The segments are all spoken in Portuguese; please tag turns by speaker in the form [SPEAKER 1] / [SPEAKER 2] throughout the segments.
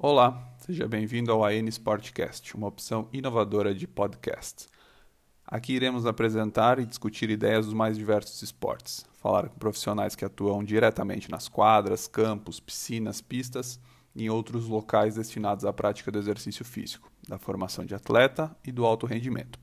[SPEAKER 1] Olá, seja bem-vindo ao AN Sportcast, uma opção inovadora de podcast. Aqui iremos apresentar e discutir ideias dos mais diversos esportes, falar com profissionais que atuam diretamente nas quadras, campos, piscinas, pistas e em outros locais destinados à prática do exercício físico, da formação de atleta e do alto rendimento.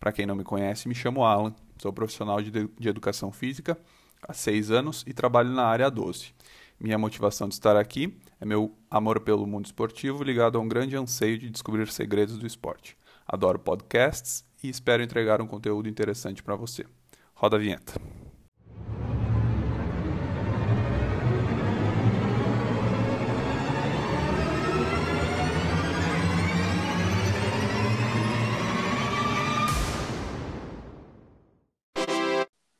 [SPEAKER 1] Para quem não me conhece, me chamo Alan, sou profissional de, de educação física há seis anos e trabalho na área 12. Minha motivação de estar aqui é meu amor pelo mundo esportivo ligado a um grande anseio de descobrir segredos do esporte. Adoro podcasts e espero entregar um conteúdo interessante para você. Roda a vinheta.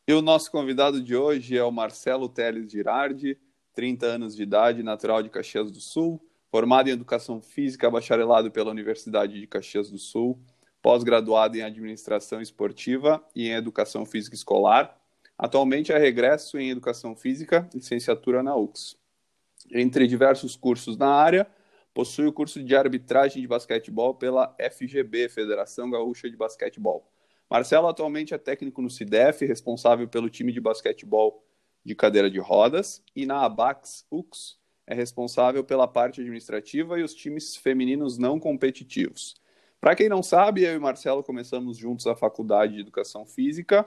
[SPEAKER 1] E o nosso convidado de hoje é o Marcelo Teles Girardi, 30 anos de idade, natural de Caxias do Sul, formado em Educação Física, bacharelado pela Universidade de Caxias do Sul, pós-graduado em Administração Esportiva e em Educação Física Escolar. Atualmente é regresso em Educação Física, licenciatura na UX. Entre diversos cursos na área, possui o curso de arbitragem de basquetebol pela FGB, Federação Gaúcha de Basquetebol. Marcelo atualmente é técnico no CIDEF, responsável pelo time de basquetebol de cadeira de rodas, e na Abax UX é responsável pela parte administrativa e os times femininos não competitivos. Para quem não sabe, eu e Marcelo começamos juntos a faculdade de Educação Física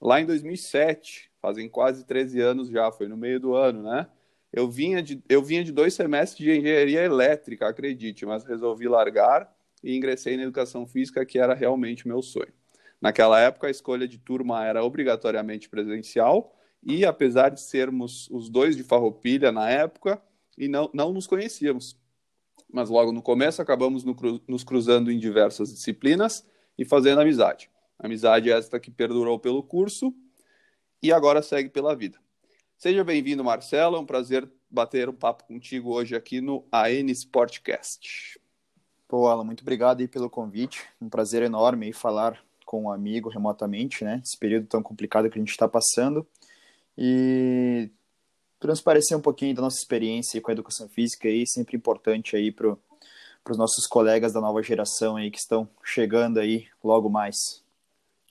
[SPEAKER 1] lá em 2007, fazem quase 13 anos já, foi no meio do ano, né? Eu vinha de, eu vinha de dois semestres de engenharia elétrica, acredite, mas resolvi largar e ingressei na Educação Física, que era realmente meu sonho. Naquela época, a escolha de turma era obrigatoriamente presencial, e apesar de sermos os dois de Farroupilha na época, e não, não nos conhecíamos. Mas logo no começo acabamos no, nos cruzando em diversas disciplinas e fazendo amizade. Amizade esta que perdurou pelo curso e agora segue pela vida. Seja bem-vindo, Marcelo. É um prazer bater um papo contigo hoje aqui no AN Sportcast.
[SPEAKER 2] Pô, Alan, muito obrigado aí pelo convite. Um prazer enorme falar com um amigo remotamente, né? Esse período tão complicado que a gente está passando e transparecer um pouquinho da nossa experiência com a educação física aí, sempre importante aí para os nossos colegas da nova geração aí que estão chegando aí logo mais.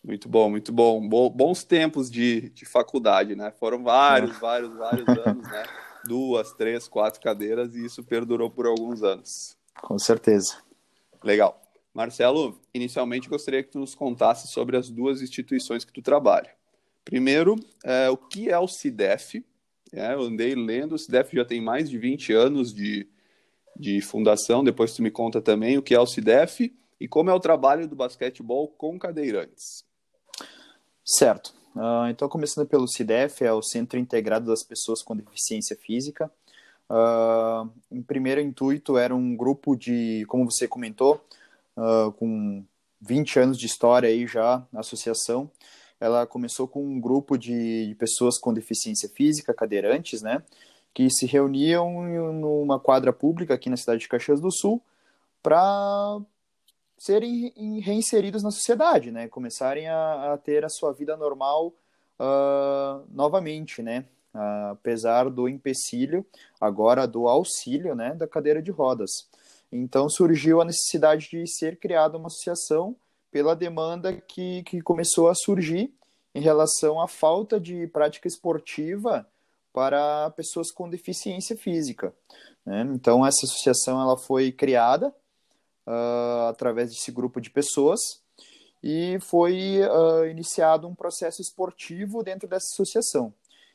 [SPEAKER 1] Muito bom, muito bom. bons tempos de, de faculdade, né? Foram vários, é. vários, vários anos, né? Duas, três, quatro cadeiras e isso perdurou por alguns anos.
[SPEAKER 2] Com certeza.
[SPEAKER 1] Legal. Marcelo, inicialmente gostaria que tu nos contasse sobre as duas instituições que tu trabalha. Primeiro, é, o que é o CIDEF? É, eu andei lendo, o CIDEF já tem mais de 20 anos de, de fundação, depois tu me conta também o que é o CIDEF e como é o trabalho do basquetebol com cadeirantes.
[SPEAKER 2] Certo. Uh, então, começando pelo CIDEF, é o Centro Integrado das Pessoas com Deficiência Física. Uh, em primeiro intuito, era um grupo de, como você comentou, uh, com 20 anos de história aí já na associação, ela começou com um grupo de, de pessoas com deficiência física, cadeirantes, né, que se reuniam numa quadra pública aqui na cidade de Caxias do Sul para serem reinseridos na sociedade, né, começarem a, a ter a sua vida normal uh, novamente, né, uh, apesar do empecilho, agora do auxílio, né, da cadeira de rodas. Então surgiu a necessidade de ser criada uma associação pela demanda que, que começou a surgir em relação à falta de prática esportiva para pessoas com deficiência física. Né? Então, essa associação ela foi criada uh, através desse grupo de pessoas e foi uh, iniciado um processo esportivo dentro dessa associação,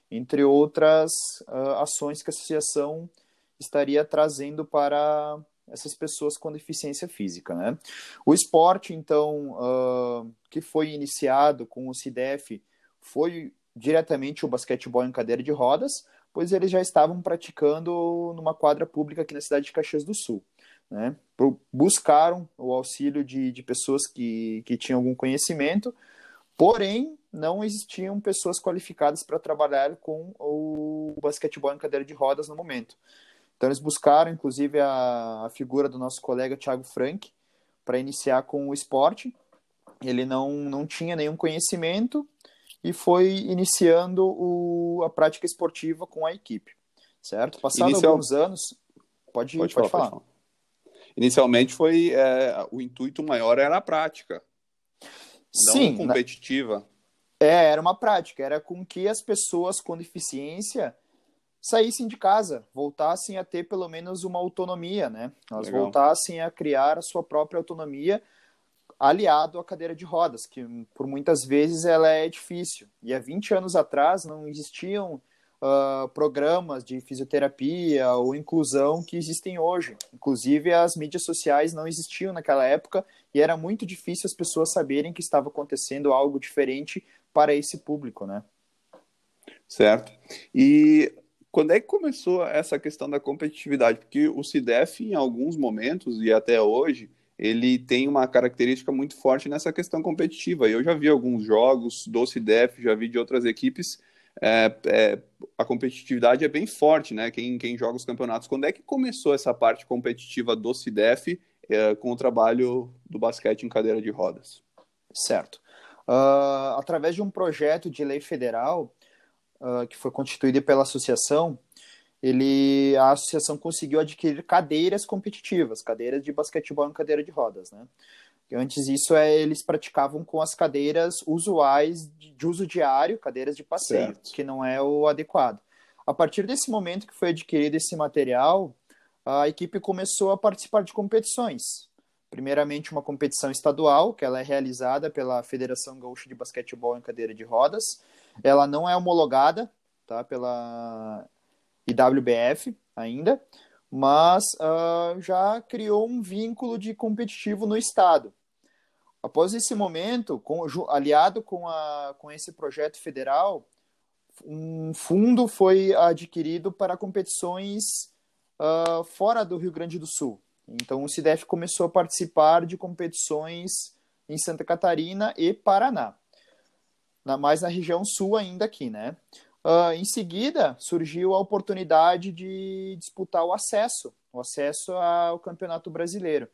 [SPEAKER 2] entre outras uh, ações que a associação estaria trazendo para essas pessoas com deficiência física, né? O esporte, então, uh, que foi iniciado com o CIDEF foi diretamente o basquetebol em cadeira de rodas, pois eles já estavam praticando numa quadra pública aqui na cidade de Caxias do Sul. Né? Buscaram o auxílio de, de pessoas que, que tinham algum conhecimento, porém não existiam pessoas qualificadas para trabalhar com o basquetebol em cadeira de rodas no momento. Então eles buscaram, inclusive, a, a figura do nosso colega Thiago Frank para iniciar com o esporte. Ele não, não tinha nenhum conhecimento e foi iniciando o, a prática esportiva com a equipe, certo? Passado Inicial... alguns anos, pode, pode, pode falar. falar. Pode falar.
[SPEAKER 1] inicialmente foi é, o intuito maior era a prática,
[SPEAKER 2] Sim,
[SPEAKER 1] não competitiva.
[SPEAKER 2] É, era uma prática, era com que as pessoas com deficiência saíssem de casa, voltassem a ter pelo menos uma autonomia, né? Elas Legal. voltassem a criar a sua própria autonomia aliado à cadeira de rodas, que por muitas vezes ela é difícil. E há 20 anos atrás não existiam uh, programas de fisioterapia ou inclusão que existem hoje. Inclusive as mídias sociais não existiam naquela época e era muito difícil as pessoas saberem que estava acontecendo algo diferente para esse público, né?
[SPEAKER 1] Certo. E quando é que começou essa questão da competitividade? Porque o CIDEF, em alguns momentos e até hoje, ele tem uma característica muito forte nessa questão competitiva. Eu já vi alguns jogos do CIDEF, já vi de outras equipes, é, é, a competitividade é bem forte, né? Quem, quem joga os campeonatos. Quando é que começou essa parte competitiva do CIDEF é, com o trabalho do basquete em cadeira de rodas?
[SPEAKER 2] Certo. Uh, através de um projeto de lei federal, uh, que foi constituída pela associação, ele, a associação conseguiu adquirir cadeiras competitivas, cadeiras de basquetebol em cadeira de rodas, né? Antes isso é, eles praticavam com as cadeiras usuais de, de uso diário, cadeiras de passeio, certo. que não é o adequado. A partir desse momento que foi adquirido esse material, a equipe começou a participar de competições. Primeiramente uma competição estadual, que ela é realizada pela Federação Gaúcha de Basquetebol em Cadeira de Rodas, ela não é homologada tá, pela IWBF ainda, mas uh, já criou um vínculo de competitivo no estado. Após esse momento, com, aliado com, a, com esse projeto federal, um fundo foi adquirido para competições uh, fora do Rio Grande do Sul. Então, o CIDEF começou a participar de competições em Santa Catarina e Paraná na, mais na região sul ainda aqui, né? Uh, em seguida, surgiu a oportunidade de disputar o acesso, o acesso ao Campeonato Brasileiro.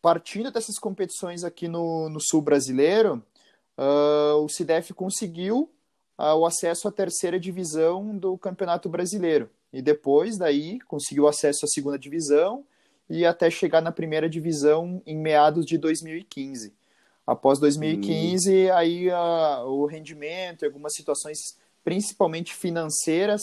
[SPEAKER 2] Partindo dessas competições aqui no, no sul brasileiro, uh, o CIDEF conseguiu uh, o acesso à terceira divisão do Campeonato Brasileiro. E depois, daí, conseguiu acesso à segunda divisão e até chegar na primeira divisão em meados de 2015. Após 2015, hum. aí a, o rendimento e algumas situações, principalmente financeiras,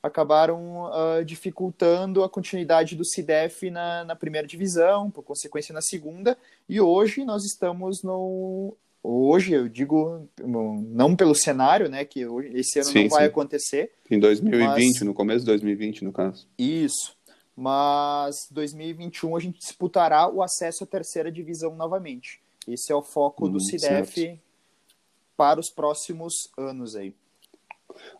[SPEAKER 2] acabaram uh, dificultando a continuidade do CIDEF na, na primeira divisão, por consequência na segunda, e hoje nós estamos no. Hoje, eu digo, não pelo cenário, né, que esse ano sim, não vai sim. acontecer.
[SPEAKER 1] Em 2020, mas... no começo de 2020, no caso.
[SPEAKER 2] Isso. Mas 2021 a gente disputará o acesso à terceira divisão novamente. Esse é o foco hum, do CIDEF certo. para os próximos anos aí.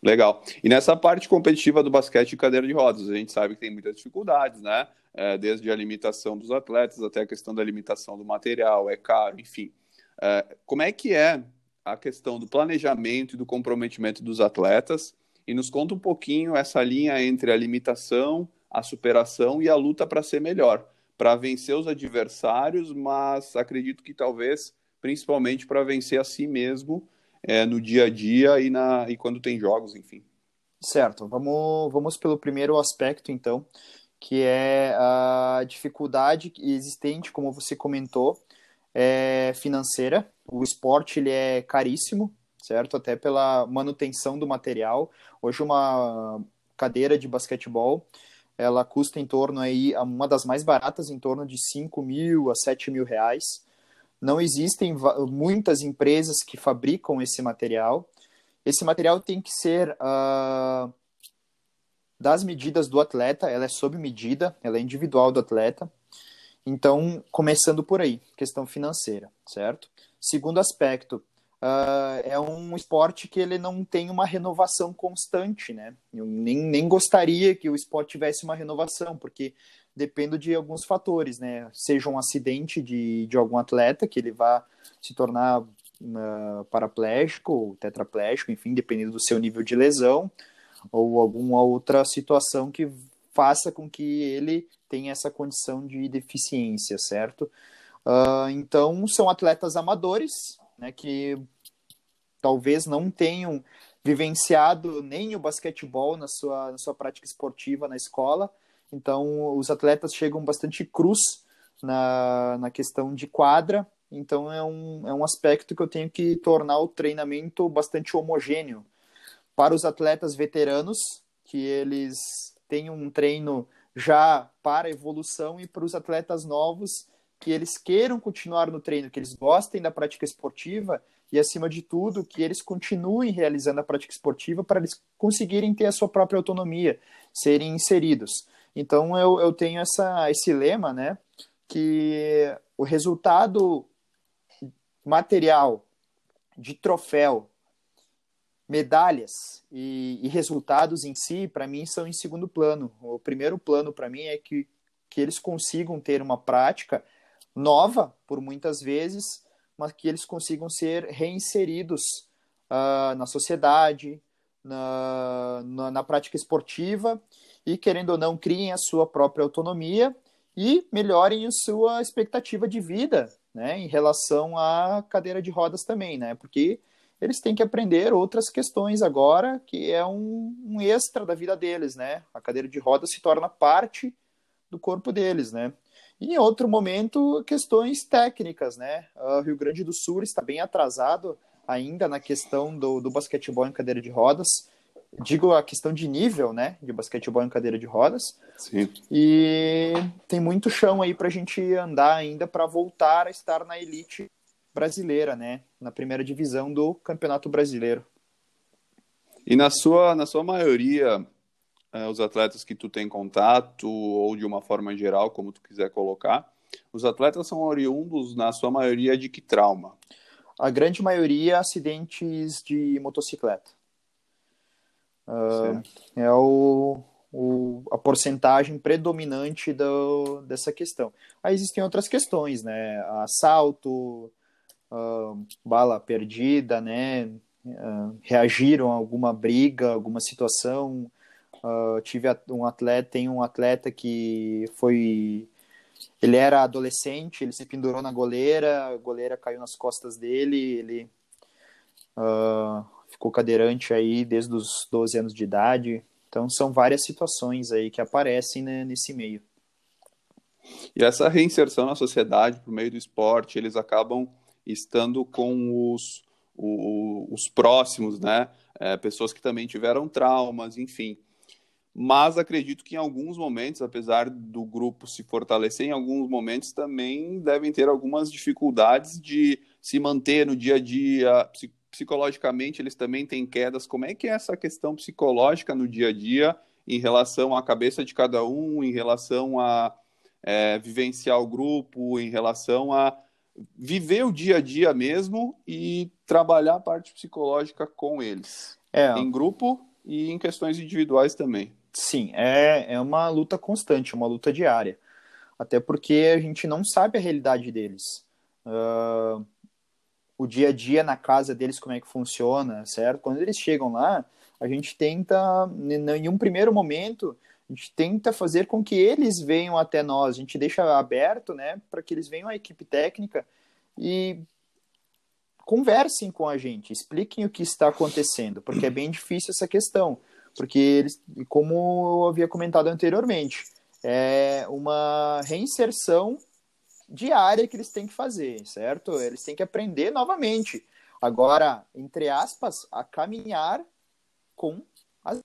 [SPEAKER 1] Legal. E nessa parte competitiva do basquete de cadeira de rodas, a gente sabe que tem muitas dificuldades, né? É, desde a limitação dos atletas até a questão da limitação do material, é caro, enfim. É, como é que é a questão do planejamento e do comprometimento dos atletas? E nos conta um pouquinho essa linha entre a limitação, a superação e a luta para ser melhor para vencer os adversários, mas acredito que talvez principalmente para vencer a si mesmo é, no dia a dia e, na, e quando tem jogos, enfim.
[SPEAKER 2] Certo, vamos, vamos pelo primeiro aspecto então, que é a dificuldade existente, como você comentou, é financeira. O esporte ele é caríssimo, certo? Até pela manutenção do material. Hoje uma cadeira de basquetebol ela custa em torno aí, uma das mais baratas, em torno de 5 mil a 7 mil reais. Não existem muitas empresas que fabricam esse material. Esse material tem que ser uh, das medidas do atleta, ela é sob medida, ela é individual do atleta. Então, começando por aí, questão financeira, certo? Segundo aspecto, uh, é um esporte que ele não tem uma renovação constante, né? Eu nem, nem gostaria que o esporte tivesse uma renovação, porque depende de alguns fatores, né? Seja um acidente de, de algum atleta, que ele vá se tornar uh, paraplégico ou tetraplégico, enfim, dependendo do seu nível de lesão, ou alguma outra situação que faça com que ele tenha essa condição de deficiência, certo? Uh, então, são atletas amadores, né, que talvez não tenham vivenciado nem o basquetebol na sua, na sua prática esportiva na escola Então, os atletas chegam bastante cruz na, na questão de quadra, então é um, é um aspecto que eu tenho que tornar o treinamento bastante homogêneo. Para os atletas veteranos, que eles têm um treino já para evolução, e para os atletas novos, que eles queiram continuar no treino, que eles gostem da prática esportiva e, acima de tudo, que eles continuem realizando a prática esportiva para eles conseguirem ter a sua própria autonomia, serem inseridos. Então, eu, eu tenho essa, esse lema, né, que o resultado material de troféu, medalhas e, e resultados em si, para mim, são em segundo plano. O primeiro plano, para mim, é que, que eles consigam ter uma prática nova, por muitas vezes, mas que eles consigam ser reinseridos uh, na sociedade, na, na, na, prática esportiva e, querendo ou não, criem a sua própria autonomia e melhorem a sua expectativa de vida né, em relação à cadeira de rodas também, né, porque eles têm que aprender outras questões agora, que é um, um extra da vida deles, né, a cadeira de rodas se torna parte do corpo deles, né, e em outro momento, questões técnicas, né? O Rio Grande do Sul está bem atrasado ainda na questão do, do basquetebol em cadeira de rodas. Digo a questão de nível, né? De basquetebol em cadeira de rodas.
[SPEAKER 1] Sim.
[SPEAKER 2] E tem muito chão aí para a gente andar ainda para voltar a estar na elite brasileira, né? Na primeira divisão do Campeonato Brasileiro.
[SPEAKER 1] E na sua, na sua maioria, é, os atletas que tu tem contato, ou de uma forma geral, como tu quiser colocar, os atletas são oriundos, na sua maioria, de que trauma?
[SPEAKER 2] A grande maioria, acidentes de motocicleta. Uh, é o, o, a porcentagem predominante do, dessa questão. Aí existem outras questões, né? Assalto, uh, bala perdida, né? Uh, reagiram a alguma briga, alguma situação, Uh, tive um atleta, tem um atleta que foi. Ele era adolescente, ele se pendurou na goleira, a goleira caiu nas costas dele, ele uh, ficou cadeirante aí desde os 12 anos de idade. Então são várias situações aí que aparecem né, nesse meio.
[SPEAKER 1] E essa reinserção na sociedade por meio do esporte, eles acabam estando com os, os, os próximos, né? É, pessoas que também tiveram traumas, enfim mas acredito que em alguns momentos, apesar do grupo se fortalecer, em alguns momentos também devem ter algumas dificuldades de se manter no dia a dia. Psicologicamente, eles também têm quedas. Como é que é essa questão psicológica no dia a dia em relação à cabeça de cada um, em relação a é, vivenciar o grupo, em relação a viver o dia a dia mesmo e trabalhar a parte psicológica com eles,
[SPEAKER 2] é.
[SPEAKER 1] em grupo e em questões individuais também.
[SPEAKER 2] Sim, é, é uma luta constante, uma luta diária. Até porque a gente não sabe a realidade deles. Uh, o dia a dia na casa deles, como é que funciona, certo? Quando eles chegam lá, a gente tenta, em um primeiro momento, a gente tenta fazer com que eles venham até nós. A gente deixa aberto, né, para que eles venham à equipe técnica e conversem com a gente, expliquem o que está acontecendo, porque é bem difícil essa questão porque eles, como eu havia comentado anteriormente, é uma reinserção diária que eles têm que fazer, certo? Eles têm que aprender novamente. Agora, entre aspas, a caminhar com as.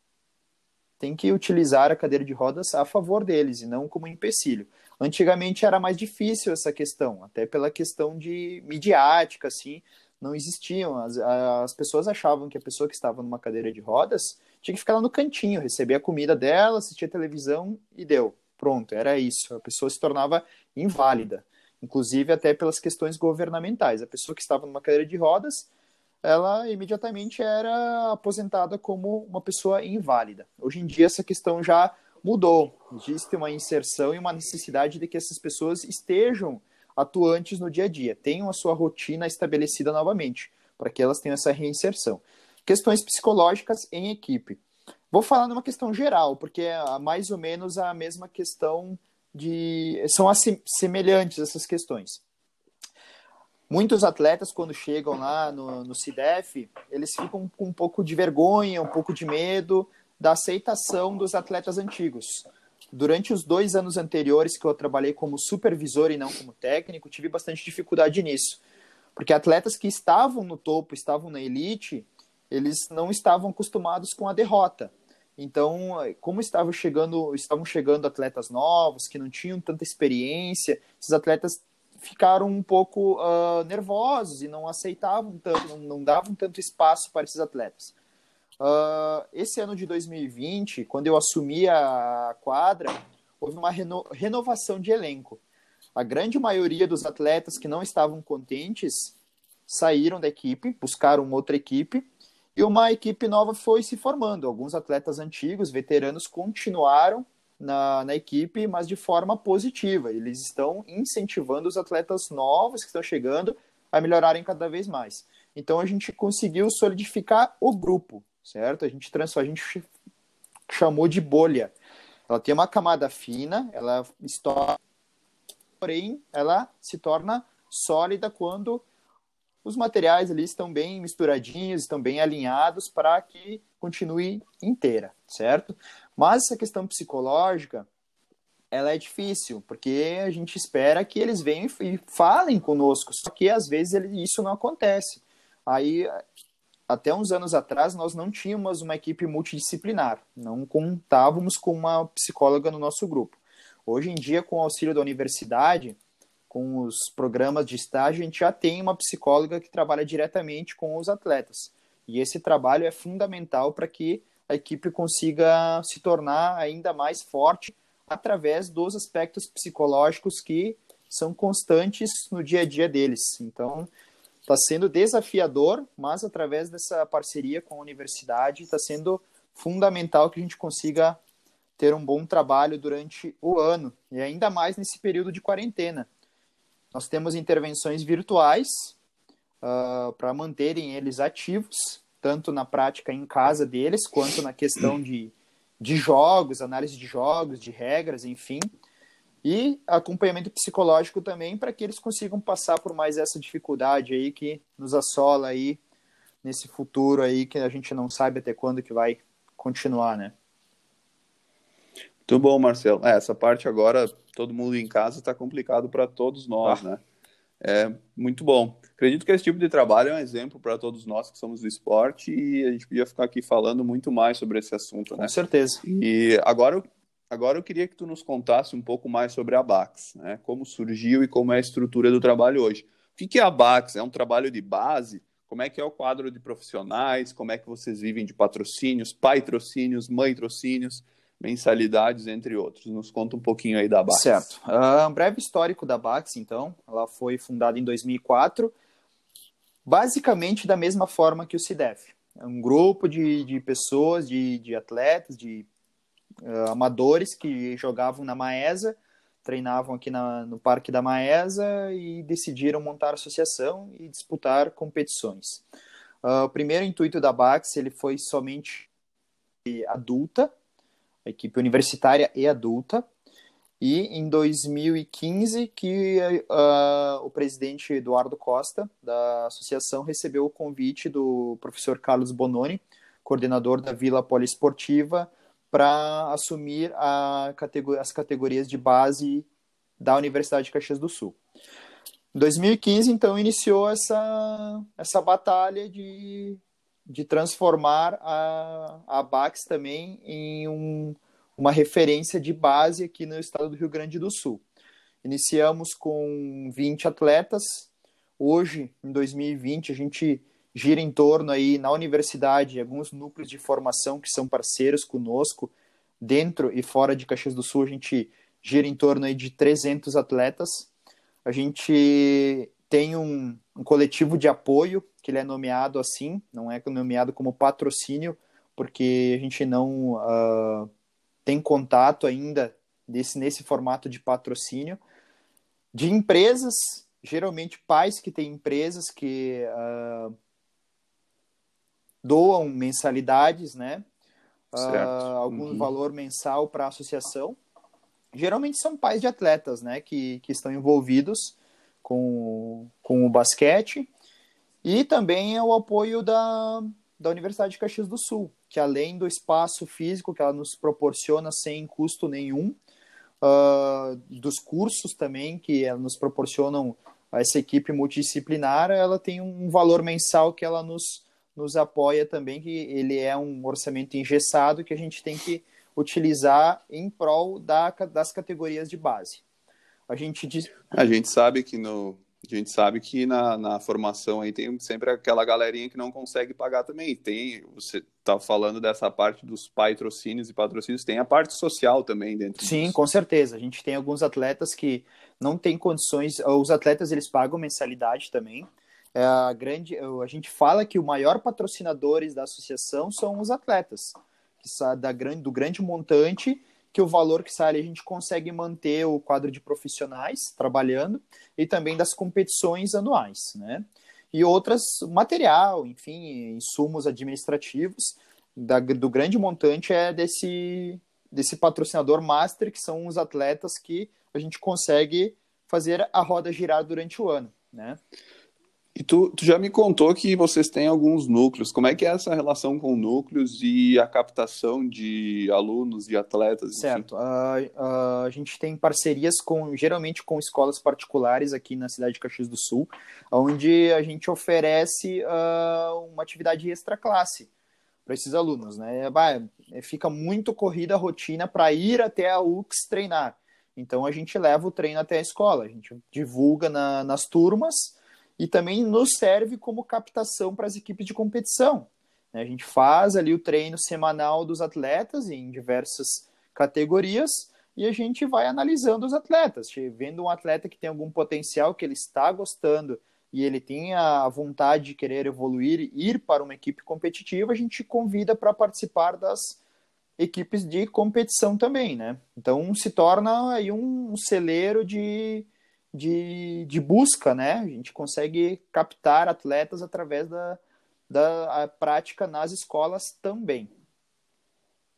[SPEAKER 2] Tem que utilizar a cadeira de rodas a favor deles e não como empecilho. Antigamente era mais difícil essa questão, até pela questão de midiática, assim, não existiam. As, as pessoas achavam que a pessoa que estava numa cadeira de rodas tinha que ficar lá no cantinho, receber a comida dela, assistir a televisão e deu. Pronto, era isso. A pessoa se tornava inválida, inclusive até pelas questões governamentais. A pessoa que estava numa cadeira de rodas, ela imediatamente era aposentada como uma pessoa inválida. Hoje em dia essa questão já mudou. Existe uma inserção e uma necessidade de que essas pessoas estejam atuantes no dia a dia, tenham a sua rotina estabelecida novamente, para que elas tenham essa reinserção. Questões psicológicas em equipe. Vou falar numa questão geral, porque é mais ou menos a mesma questão de. São semelhantes essas questões. Muitos atletas, quando chegam lá no, no CIDEF, eles ficam com um pouco de vergonha, um pouco de medo da aceitação dos atletas antigos. durante os dois anos anteriores que eu trabalhei como supervisor e não como técnico, tive bastante dificuldade nisso. Porque atletas que estavam no topo, estavam na elite, eles não estavam acostumados com a derrota. Então, como estavam chegando, estavam chegando atletas novos que não tinham tanta experiência, esses atletas ficaram um pouco uh, nervosos e não aceitavam tanto, não, não, davam tanto espaço para esses atletas. Uh, esse ano de 2020, quando eu assumi a quadra, houve uma reno renovação de elenco. A grande maioria dos atletas que não estavam contentes saíram da equipe, buscaram outra equipe e uma equipe nova foi se formando. Alguns atletas antigos, veteranos, continuaram na, na equipe, mas de forma positiva. Eles estão incentivando os atletas novos que estão chegando a melhorarem cada vez mais. Então a gente conseguiu solidificar o grupo, certo? A gente transforma, a gente chamou de bolha. Ela tem uma camada fina, ela estoura, porém ela se torna sólida quando os materiais ali estão bem misturadinhos, estão bem alinhados para que continue inteira, certo? Mas essa questão psicológica, ela é difícil, porque a gente espera que eles venham e falem conosco, só que às vezes isso não acontece. Aí, até uns anos atrás, nós não tínhamos uma equipe multidisciplinar, não contávamos com uma psicóloga no nosso grupo. Hoje em dia, com o auxílio da universidade, com os programas de estágio, a gente já tem uma psicóloga que trabalha diretamente com os atletas. E esse trabalho é fundamental para que a equipe consiga se tornar ainda mais forte através dos aspectos psicológicos que são constantes no dia a dia deles. Então, está sendo desafiador, mas através dessa parceria com a universidade, está sendo fundamental que a gente consiga ter um bom trabalho durante o ano, e ainda mais nesse período de quarentena. Nós temos intervenções virtuais uh, para manterem eles ativos, tanto na prática em casa deles, quanto na questão de, de jogos, análise de jogos, de regras, enfim. E acompanhamento psicológico também para que eles consigam passar por mais essa dificuldade aí que nos assola aí nesse futuro aí que a gente não sabe até quando que vai continuar, né?
[SPEAKER 1] Muito bom, Marcelo. É, essa parte agora, todo mundo em casa, está complicado para todos nós, ah. né? É muito bom. Acredito que esse tipo de trabalho é um exemplo para todos nós que somos do esporte e a gente podia ficar aqui falando muito mais sobre esse assunto, né?
[SPEAKER 2] Com certeza.
[SPEAKER 1] E agora, agora eu queria que tu nos contasse um pouco mais sobre a Bax, né? Como surgiu e como é a estrutura do trabalho hoje. O que é a Bax? É um trabalho de base? Como é que é o quadro de profissionais? Como é que vocês vivem de patrocínios, pai-trocínios, mãe-trocínios? Mensalidades, entre outros. Nos conta um pouquinho aí da Bax.
[SPEAKER 2] Certo. Uh, um breve histórico da Bax, então. Ela foi fundada em 2004, basicamente da mesma forma que o CIDEF. É um grupo de, de pessoas, de, de atletas, de uh, amadores que jogavam na Maesa, treinavam aqui na, no Parque da Maesa e decidiram montar associação e disputar competições. Uh, o primeiro intuito da Bax ele foi somente adulta, equipe universitária e adulta. E em 2015 que uh, o presidente Eduardo Costa da associação recebeu o convite do professor Carlos Bononi, coordenador da Vila Poliesportiva, para assumir categor as categorias de base da Universidade de Caxias do Sul. Em 2015, então, iniciou essa, essa batalha de de transformar a, a Bax também em um, uma referência de base aqui no estado do Rio Grande do Sul. Iniciamos com 20 atletas. Hoje, em 2020, a gente gira em torno aí na universidade, alguns núcleos de formação que são parceiros conosco, dentro e fora de Caxias do Sul, a gente gira em torno aí de 300 atletas. A gente tem um, um coletivo de apoio, que ele é nomeado assim, não é nomeado como patrocínio, porque a gente não uh, tem contato ainda desse, nesse formato de patrocínio, de empresas, geralmente pais que têm empresas que uh, doam mensalidades, né? Uh, algum uhum. valor mensal para a associação. Geralmente são pais de atletas, né? Que, que estão envolvidos com, com o basquete e também é o apoio da, da Universidade de Caxias do Sul. que além do espaço físico que ela nos proporciona sem custo nenhum, uh, dos cursos também que ela nos proporcionam essa equipe multidisciplinar, ela tem um valor mensal que ela nos, nos apoia também, que ele é um orçamento engessado que a gente tem que utilizar em prol da, das categorias de base.
[SPEAKER 1] A gente diz... A gente sabe que no, a gente sabe que na, na formação aí tem sempre aquela galerinha que não consegue pagar também. Tem, você está falando dessa parte dos patrocínios e patrocínios, tem a parte social também dentro
[SPEAKER 2] Sim, disso. com certeza. A gente tem alguns atletas que não têm condições, os atletas eles pagam mensalidade também. É a grande, a gente fala que o maior patrocinadores da associação são os atletas, que da grande, do grande montante que o valor que sai a gente consegue manter o quadro de profissionais trabalhando e também das competições anuais, né? E outras, material, enfim, insumos administrativos da, do grande montante é desse, desse patrocinador master, que são os atletas que a gente consegue fazer a roda girar durante o ano, né?
[SPEAKER 1] E tu, tu, já me contou que vocês têm alguns núcleos. Como é que é essa relação com núcleos e a captação de alunos e atletas?
[SPEAKER 2] Certo. Uh, uh, a gente tem parcerias com, geralmente com escolas particulares aqui na cidade de Caxias do Sul, onde a gente oferece uh, uma atividade extra classe para esses alunos, né? Bah, fica muito corrida a rotina para ir até a UX treinar. Então a gente leva o treino até a escola, a gente divulga na, nas turmas e também nos serve como captação para as equipes de competição. Né? A gente faz ali o treino semanal dos atletas em diversas categorias e a gente vai analisando os atletas, vendo um atleta que tem algum potencial, que ele está gostando e ele tem a vontade de querer evoluir, ir para uma equipe competitiva, a gente convida para participar das equipes de competição também, né? Então se torna aí um celeiro de, de, de busca, né? A gente consegue captar atletas através da, da prática nas escolas também.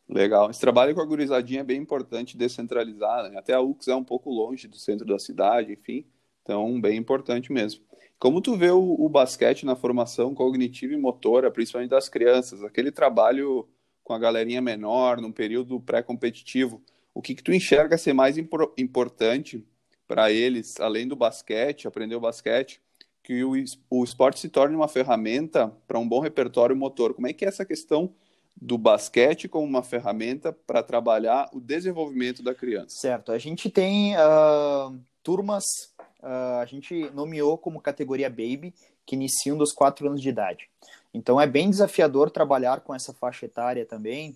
[SPEAKER 1] Legal. Esse trabalho com a gurizadinha é bem importante descentralizar, né? Até a UX é um pouco longe do centro da cidade, enfim. Então, bem importante mesmo. Como tu vê o, o basquete na formação cognitiva e motora, principalmente das crianças, aquele trabalho com a galerinha menor, num período pré-competitivo, o que, que tu enxerga ser mais impor importante para eles, além do basquete, aprender o basquete, que o, o esporte se torne uma ferramenta para um bom repertório motor. Como é que é essa questão do basquete como uma ferramenta para trabalhar o desenvolvimento da criança?
[SPEAKER 2] Certo. A gente tem uh, turmas, uh, a gente nomeou como categoria Baby, que iniciam dos 4 anos de idade. Então é bem desafiador trabalhar com essa faixa etária também,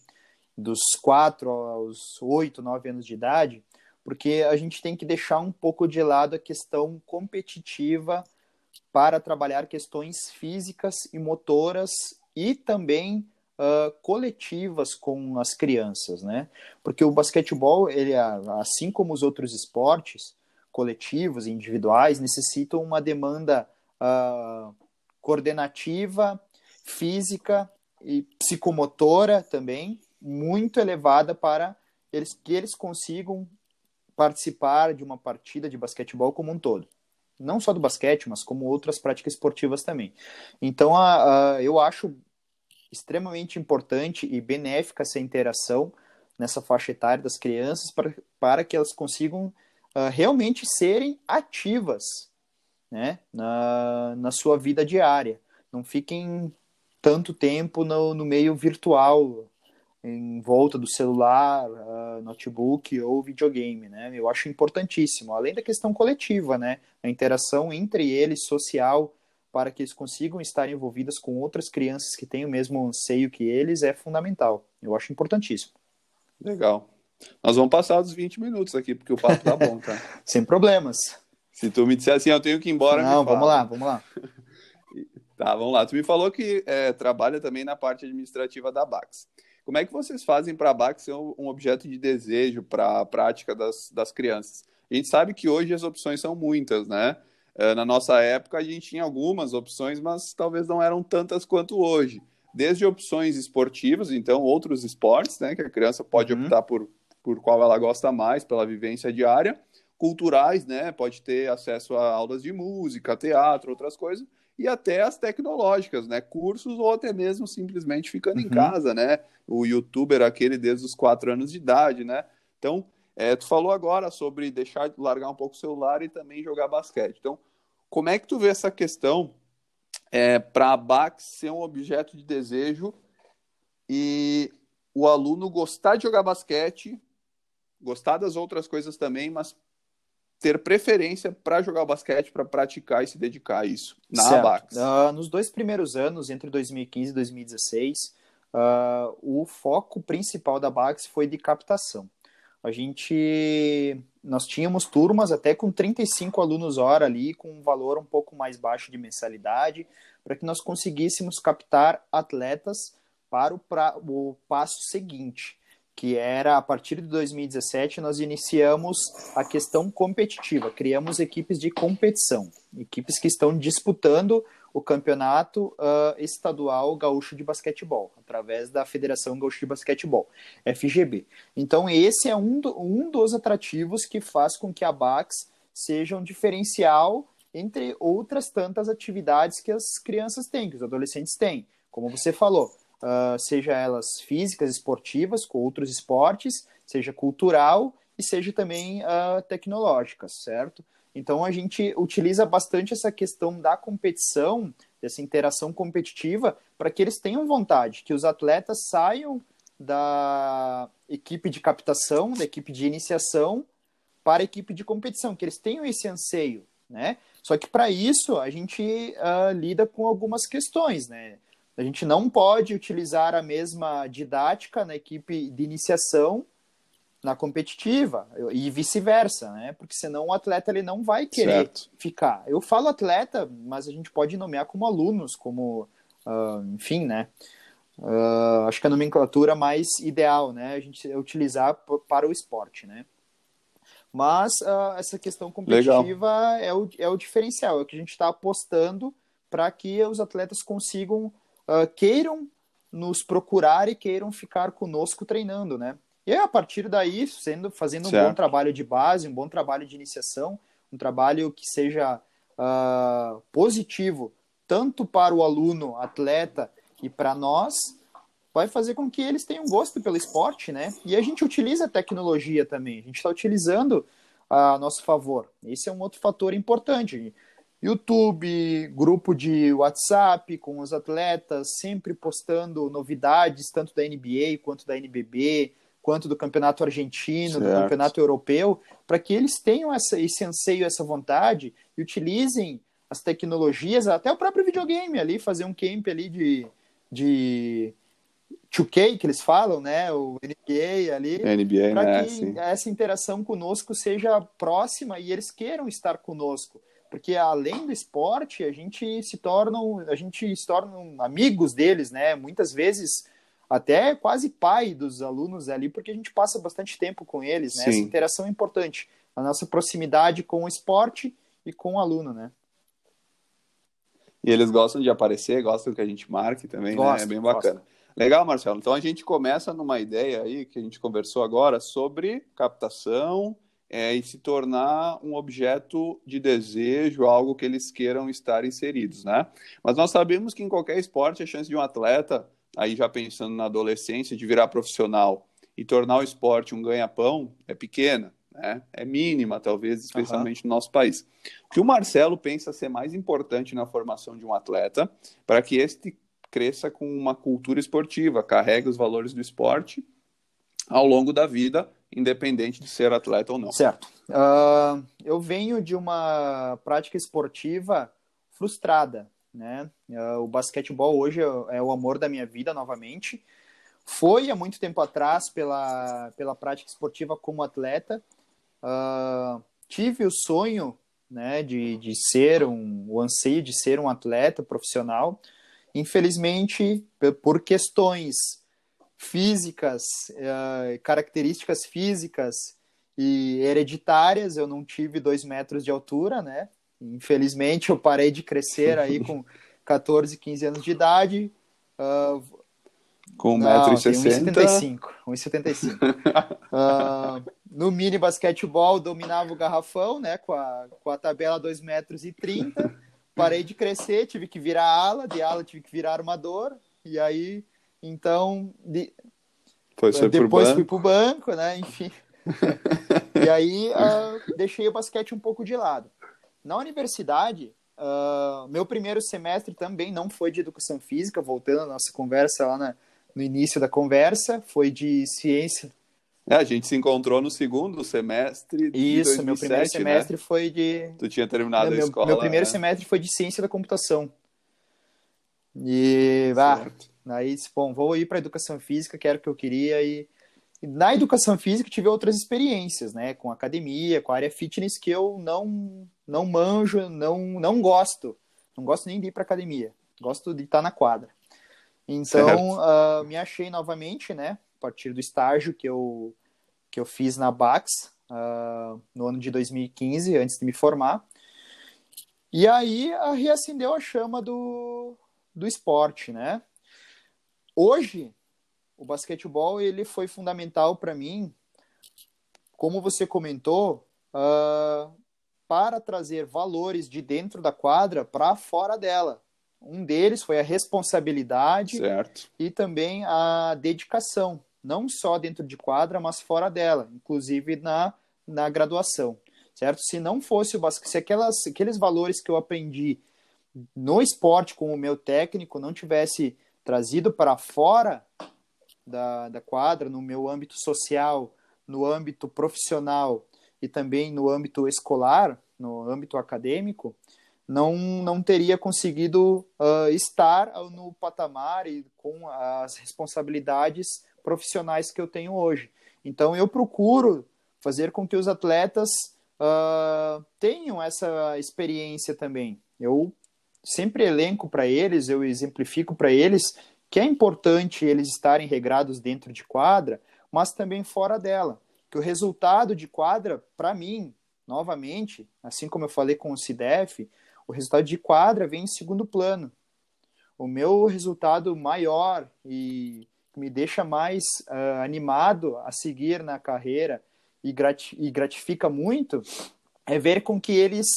[SPEAKER 2] dos 4 aos 8, 9 anos de idade, porque a gente tem que deixar um pouco de lado a questão competitiva para trabalhar questões físicas e motoras e também uh, coletivas com as crianças, né? Porque o basquetebol, ele, assim como os outros esportes coletivos e individuais, necessitam uma demanda uh, coordenativa, física e psicomotora também muito elevada para eles que eles consigam participar de uma partida de basquetebol como um todo. Não só do basquete, mas como outras práticas esportivas também. Então, a, a, eu acho extremamente importante e benéfica essa interação nessa faixa etária das crianças para, para que elas consigam uh, realmente serem ativas né, na, na sua vida diária. Não fiquem tanto tempo no, no meio virtual, em volta do celular, uh, notebook ou videogame, né? Eu acho importantíssimo, além da questão coletiva, né? A interação entre eles, social, para que eles consigam estar envolvidas com outras crianças que têm o mesmo anseio que eles, é fundamental. Eu acho importantíssimo.
[SPEAKER 1] Legal. Nós vamos passar dos 20 minutos aqui, porque o papo tá bom, tá?
[SPEAKER 2] Sem problemas.
[SPEAKER 1] Se tu me disser assim, eu tenho que ir embora.
[SPEAKER 2] Não, vamos lá, vamos lá.
[SPEAKER 1] tá, vamos lá. Tu me falou que é, trabalha também na parte administrativa da Bax. Como é que vocês fazem para a BAC ser um objeto de desejo para a prática das, das crianças? A gente sabe que hoje as opções são muitas, né? Eh, na nossa época a gente tinha algumas opções, mas talvez não eram tantas quanto hoje. Desde opções esportivas, então outros esportes, né, que a criança pode uhum. optar por, por qual ela gosta mais, pela vivência diária, culturais, né, pode ter acesso a aulas de música, teatro, outras coisas, e até as tecnológicas, né? Cursos ou até mesmo simplesmente ficando uhum. em casa, né? O youtuber aquele desde os quatro anos de idade, né? Então, é, tu falou agora sobre deixar de largar um pouco o celular e também jogar basquete. Então, como é que tu vê essa questão é, para a BAC ser um objeto de desejo e o aluno gostar de jogar basquete, gostar das outras coisas também, mas ter preferência para jogar basquete, para praticar e se dedicar a isso na certo. ABAX?
[SPEAKER 2] Uh, nos dois primeiros anos, entre 2015 e 2016, uh, o foco principal da ABAX foi de captação. A gente nós tínhamos turmas até com 35 alunos hora ali, com um valor um pouco mais baixo de mensalidade, para que nós conseguíssemos captar atletas para o, pra, o passo seguinte, que era a partir de 2017 nós iniciamos a questão competitiva, criamos equipes de competição, equipes que estão disputando o campeonato uh, estadual gaúcho de basquetebol, através da Federação Gaúcha de Basquetebol, FGB. Então esse é um, do, um dos atrativos que faz com que a Bax seja um diferencial entre outras tantas atividades que as crianças têm, que os adolescentes têm. Como você falou, uh, seja elas físicas, esportivas, com outros esportes, seja cultural e seja também uh, tecnológicas, certo? Então a gente utiliza bastante essa questão da competição, dessa interação competitiva, para que eles tenham vontade, que os atletas saiam da equipe de captação, da equipe de iniciação, para a equipe de competição, que eles tenham esse anseio, né? Só que para isso a gente uh, lida com algumas questões, né? A gente não pode utilizar a mesma didática na equipe de iniciação na competitiva e vice-versa, né? Porque senão o atleta ele não vai querer certo. ficar. Eu falo atleta, mas a gente pode nomear como alunos, como, uh, enfim, né? Uh, acho que a nomenclatura mais ideal, né? A gente utilizar para o esporte, né? Mas uh, essa questão competitiva é o, é o diferencial, é o que a gente está apostando para que os atletas consigam uh, queiram nos procurar e queiram ficar conosco treinando, né? E a partir daí, sendo, fazendo certo. um bom trabalho de base, um bom trabalho de iniciação, um trabalho que seja uh, positivo tanto para o aluno, atleta e para nós, vai fazer com que eles tenham gosto pelo esporte, né? E a gente utiliza a tecnologia também, a gente está utilizando a nosso favor. Esse é um outro fator importante. YouTube, grupo de WhatsApp com os atletas, sempre postando novidades, tanto da NBA quanto da NBB, quanto do campeonato argentino, certo. do campeonato europeu, para que eles tenham essa, esse anseio, essa vontade e utilizem as tecnologias, até o próprio videogame ali, fazer um camp ali de, de 2K, que eles falam, né? O NBA ali.
[SPEAKER 1] NBA, para
[SPEAKER 2] né? que Sim. essa interação conosco seja próxima e eles queiram estar conosco porque além do esporte, a gente se torna, a gente se torna amigos deles, né? Muitas vezes até quase pai dos alunos ali, porque a gente passa bastante tempo com eles, né? Sim. Essa interação é importante, a nossa proximidade com o esporte e com o aluno, né?
[SPEAKER 1] E eles gostam de aparecer, gostam que a gente marque também, gosto, né? É bem bacana. Gosto. Legal, Marcelo. Então a gente começa numa ideia aí que a gente conversou agora sobre captação, é, e se tornar um objeto de desejo, algo que eles queiram estar inseridos, né? Mas nós sabemos que em qualquer esporte a chance de um atleta, aí já pensando na adolescência, de virar profissional e tornar o esporte um ganha-pão é pequena, né? É mínima, talvez, especialmente uhum. no nosso país. O que o Marcelo pensa ser mais importante na formação de um atleta para que este cresça com uma cultura esportiva, carregue os valores do esporte ao longo da vida independente de ser atleta ou não.
[SPEAKER 2] Certo. Uh, eu venho de uma prática esportiva frustrada, né? Uh, o basquetebol hoje é, o amor da minha vida novamente. Foi há muito tempo atrás pela, pela prática esportiva como atleta. Uh, tive o sonho né, de, de ser um, o anseio de ser um atleta profissional. Infelizmente, por questões físicas, uh, características físicas e hereditárias. Eu não tive dois metros de altura, né? Infelizmente, eu parei de crescer aí com 14, 15 anos de idade. Uh,
[SPEAKER 1] com 1,60m?
[SPEAKER 2] 1,75m. 1,75m. uh, no mini basquetebol, dominava o garrafão, né? Com a, com a tabela 2,30m. parei de crescer, tive que virar ala, de ala tive que virar armador, e aí, então, de...
[SPEAKER 1] depois, foi
[SPEAKER 2] depois fui pro banco, né, enfim. e aí, uh, deixei o basquete um pouco de lado. Na universidade, uh, meu primeiro semestre também não foi de educação física, voltando à nossa conversa lá na, no início da conversa, foi de ciência.
[SPEAKER 1] É, a gente se encontrou no segundo semestre de
[SPEAKER 2] Isso,
[SPEAKER 1] 2007,
[SPEAKER 2] meu primeiro
[SPEAKER 1] né?
[SPEAKER 2] semestre foi de...
[SPEAKER 1] Tu tinha terminado
[SPEAKER 2] meu,
[SPEAKER 1] a escola.
[SPEAKER 2] Meu primeiro
[SPEAKER 1] né?
[SPEAKER 2] semestre foi de ciência da computação. E, ah,
[SPEAKER 1] Certo.
[SPEAKER 2] Aí disse, bom, vou ir para educação física, que era o que eu queria, e, na educação física tive outras experiências, né, com academia, com a área fitness, que eu não, não manjo, não, não gosto, não gosto nem de ir para academia, gosto de estar na quadra. Então, uh, me achei novamente, né, a partir do estágio que eu, que eu fiz na Bax, uh, no ano de 2015, antes de me formar, e aí reacendeu a chama do, do esporte, né? Hoje, o basquetebol ele foi fundamental para mim, como você comentou, uh, para trazer valores de dentro da quadra para fora dela. Um deles foi a responsabilidade
[SPEAKER 1] Certo.
[SPEAKER 2] e também a dedicação, não só dentro de quadra, mas fora dela, inclusive na, na graduação, certo? Se não fosse o basquete, se aquelas, aqueles valores que eu aprendi no esporte com o meu técnico não tivesse trazido para fora da, da quadra, no meu âmbito social, no âmbito profissional e também no âmbito escolar, no âmbito acadêmico, não, não teria conseguido uh, estar no patamar e com as responsabilidades profissionais que eu tenho hoje. Então, eu procuro fazer com que os atletas uh, tenham essa experiência também. Eu sempre elenco para eles, eu exemplifico para eles que é importante eles estarem regrados dentro de quadra, mas também fora dela. Que o resultado de quadra, para mim, novamente, assim como eu falei com o CIDEF, o resultado de quadra vem em segundo plano. O meu resultado maior e me deixa mais uh, animado a seguir na carreira e, grati e gratifica muito é ver com que eles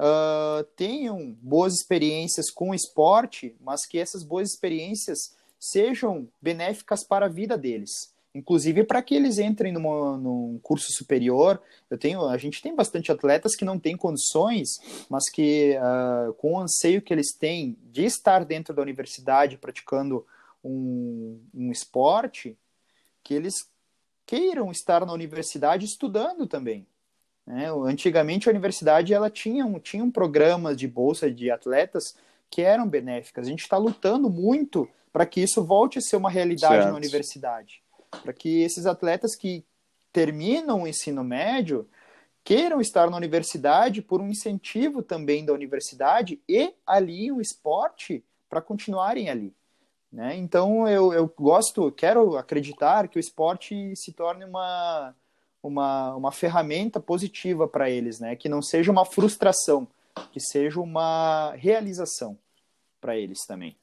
[SPEAKER 2] uh, tenham boas experiências com esporte, mas que essas boas experiências sejam benéficas para a vida deles. Inclusive para que eles entrem numa, num curso superior. Eu tenho, a gente tem bastante atletas que não têm condições, mas que uh, com o anseio que eles têm de estar dentro da universidade praticando um, um esporte, que eles queiram estar na universidade estudando também. Né? Antigamente a universidade ela tinha, tinha um programa de bolsa de atletas que eram benéficas. A gente está lutando muito para que isso volte a ser uma realidade
[SPEAKER 1] Certo.
[SPEAKER 2] na universidade. Para que esses atletas que terminam o ensino médio queiram estar na universidade por um incentivo também da universidade e ali o esporte para continuarem ali. Né? Então eu, eu gosto, quero acreditar que o esporte se torne uma, uma, uma ferramenta positiva para eles, né? que não seja uma frustração, que seja uma realização para eles também.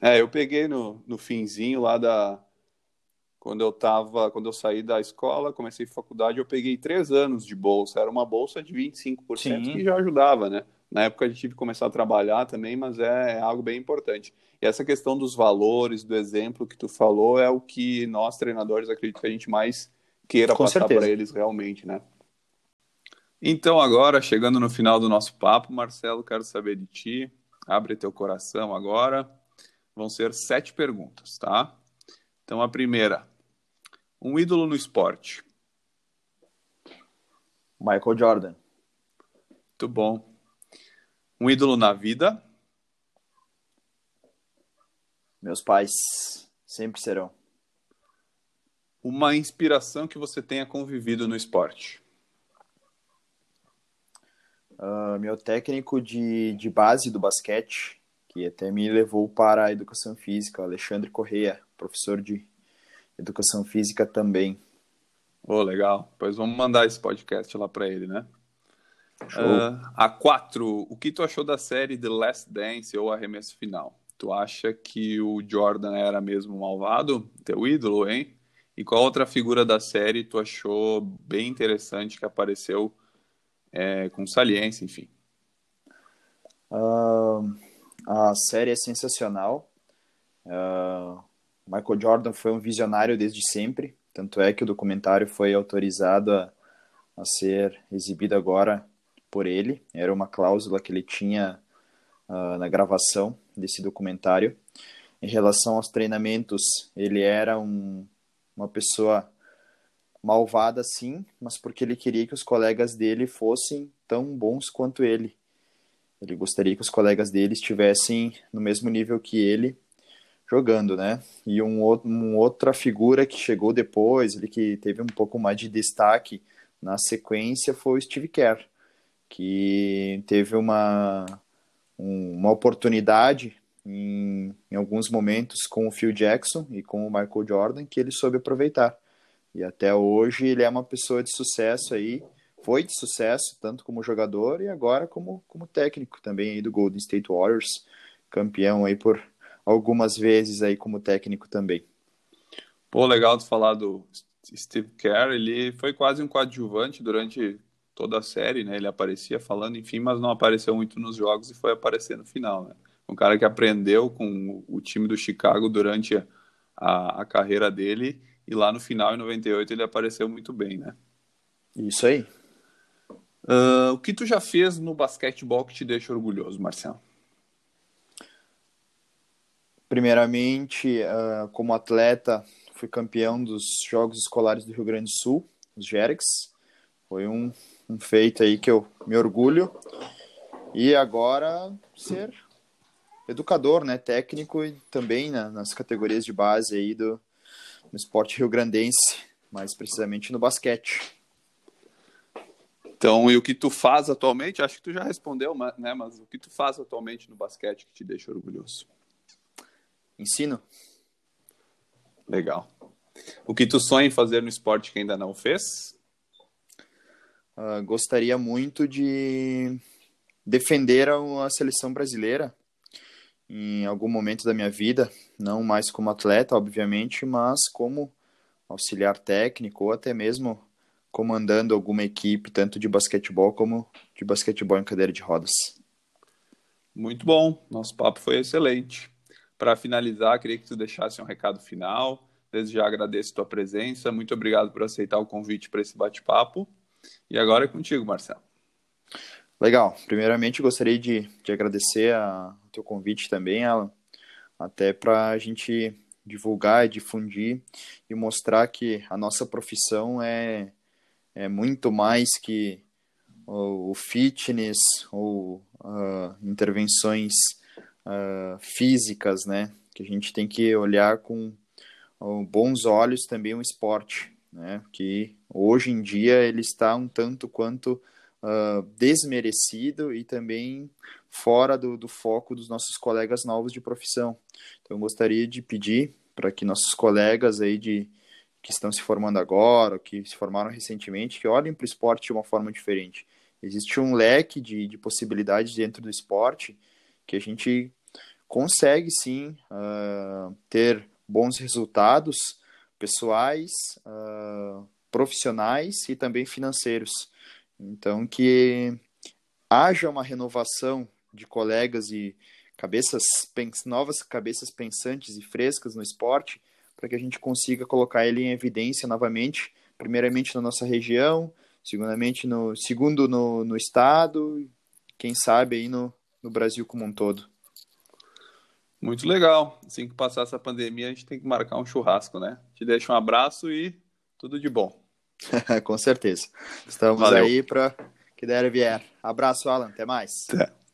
[SPEAKER 1] É, eu peguei no, no finzinho lá da. Quando eu tava. Quando eu saí da escola, comecei faculdade, eu peguei três anos de bolsa. Era uma bolsa de 25%
[SPEAKER 2] Sim.
[SPEAKER 1] que já ajudava, né? Na época a gente tive que começar a trabalhar também, mas é, é algo bem importante. E essa questão dos valores, do exemplo que tu falou, é o que nós, treinadores, acredito que a gente mais queira
[SPEAKER 2] Com
[SPEAKER 1] passar para eles realmente, né? Então, agora, chegando no final do nosso papo, Marcelo, quero saber de ti. Abre teu coração agora. Vão ser sete perguntas, tá? Então, a primeira: um ídolo no esporte.
[SPEAKER 2] Michael Jordan.
[SPEAKER 1] Muito bom. Um ídolo na vida.
[SPEAKER 2] Meus pais sempre serão.
[SPEAKER 1] Uma inspiração que você tenha convivido no esporte.
[SPEAKER 2] Uh, meu técnico de, de base do basquete, que até me levou para a educação física, Alexandre Correia, professor de educação física também.
[SPEAKER 1] Oh, legal. Pois vamos mandar esse podcast lá para ele, né? Uh, a quatro, o que tu achou da série The Last Dance ou Arremesso Final? Tu acha que o Jordan era mesmo malvado? Teu ídolo, hein? E qual outra figura da série tu achou bem interessante que apareceu é, com saliência, enfim?
[SPEAKER 2] Uh, a série é sensacional. Uh, Michael Jordan foi um visionário desde sempre, tanto é que o documentário foi autorizado a, a ser exibido agora por ele. Era uma cláusula que ele tinha uh, na gravação desse documentário. Em relação aos treinamentos, ele era um, uma pessoa malvada, sim, mas porque ele queria que os colegas dele fossem tão bons quanto ele. Ele gostaria que os colegas dele estivessem no mesmo nível que ele jogando, né? E um, uma outra figura que chegou depois, ele que teve um pouco mais de destaque na sequência foi o Steve Kerr, que teve uma, uma oportunidade em, em alguns momentos com o Phil Jackson e com o Michael Jordan que ele soube aproveitar. E até hoje ele é uma pessoa de sucesso aí, foi de sucesso, tanto como jogador e agora como, como técnico também aí do Golden State Warriors, campeão aí por algumas vezes aí como técnico também.
[SPEAKER 1] Pô, legal de falar do Steve Kerr, ele foi quase um coadjuvante durante toda a série, né? Ele aparecia falando, enfim, mas não apareceu muito nos jogos e foi aparecer no final, né? Um cara que aprendeu com o time do Chicago durante a, a carreira dele e lá no final, em 98, ele apareceu muito bem, né?
[SPEAKER 2] Isso aí.
[SPEAKER 1] Uh, o que tu já fez no basquetebol que te deixa orgulhoso, Marcelo?
[SPEAKER 2] Primeiramente, uh, como atleta, fui campeão dos Jogos Escolares do Rio Grande do Sul, os Jerex. Foi um, um feito aí que eu me orgulho. E agora ser educador, né, técnico e também né, nas categorias de base aí do no esporte rio-grandense, mais precisamente no basquete.
[SPEAKER 1] Então, e o que tu faz atualmente? Acho que tu já respondeu, né? Mas o que tu faz atualmente no basquete que te deixa orgulhoso?
[SPEAKER 2] Ensino.
[SPEAKER 1] Legal. O que tu sonha em fazer no esporte que ainda não fez?
[SPEAKER 2] Uh, gostaria muito de defender a, a seleção brasileira em algum momento da minha vida, não mais como atleta, obviamente, mas como auxiliar técnico ou até mesmo comandando alguma equipe, tanto de basquetebol como de basquetebol em cadeira de rodas.
[SPEAKER 1] Muito bom, nosso papo foi excelente. Para finalizar, queria que tu deixasse um recado final. Desde já agradeço tua presença, muito obrigado por aceitar o convite para esse bate-papo. E agora é contigo, Marcelo.
[SPEAKER 2] Legal. Primeiramente, gostaria de, de agradecer a, o teu convite também, Alan, até para a gente divulgar e difundir e mostrar que a nossa profissão é, é muito mais que o, o fitness ou uh, intervenções uh, físicas, né? Que a gente tem que olhar com uh, bons olhos também o esporte, né? Que hoje em dia ele está um tanto quanto uh, desmerecido e também fora do, do foco dos nossos colegas novos de profissão. Então, eu gostaria de pedir para que nossos colegas aí de que estão se formando agora, que se formaram recentemente, que olhem para o esporte de uma forma diferente. Existe um leque de, de possibilidades dentro do esporte que a gente consegue sim uh, ter bons resultados pessoais, uh, profissionais e também financeiros. Então, que haja uma renovação de colegas e cabeças novas cabeças pensantes e frescas no esporte para que a gente consiga colocar ele em evidência novamente, primeiramente na nossa região, segundamente no segundo no, no estado, quem sabe aí no, no Brasil como um todo.
[SPEAKER 1] Muito legal. Assim que passar essa pandemia, a gente tem que marcar um churrasco, né? Te deixo um abraço e tudo de bom.
[SPEAKER 2] Com certeza. Estamos Valeu. aí para que der vier. Abraço, Alan. Até mais. Até.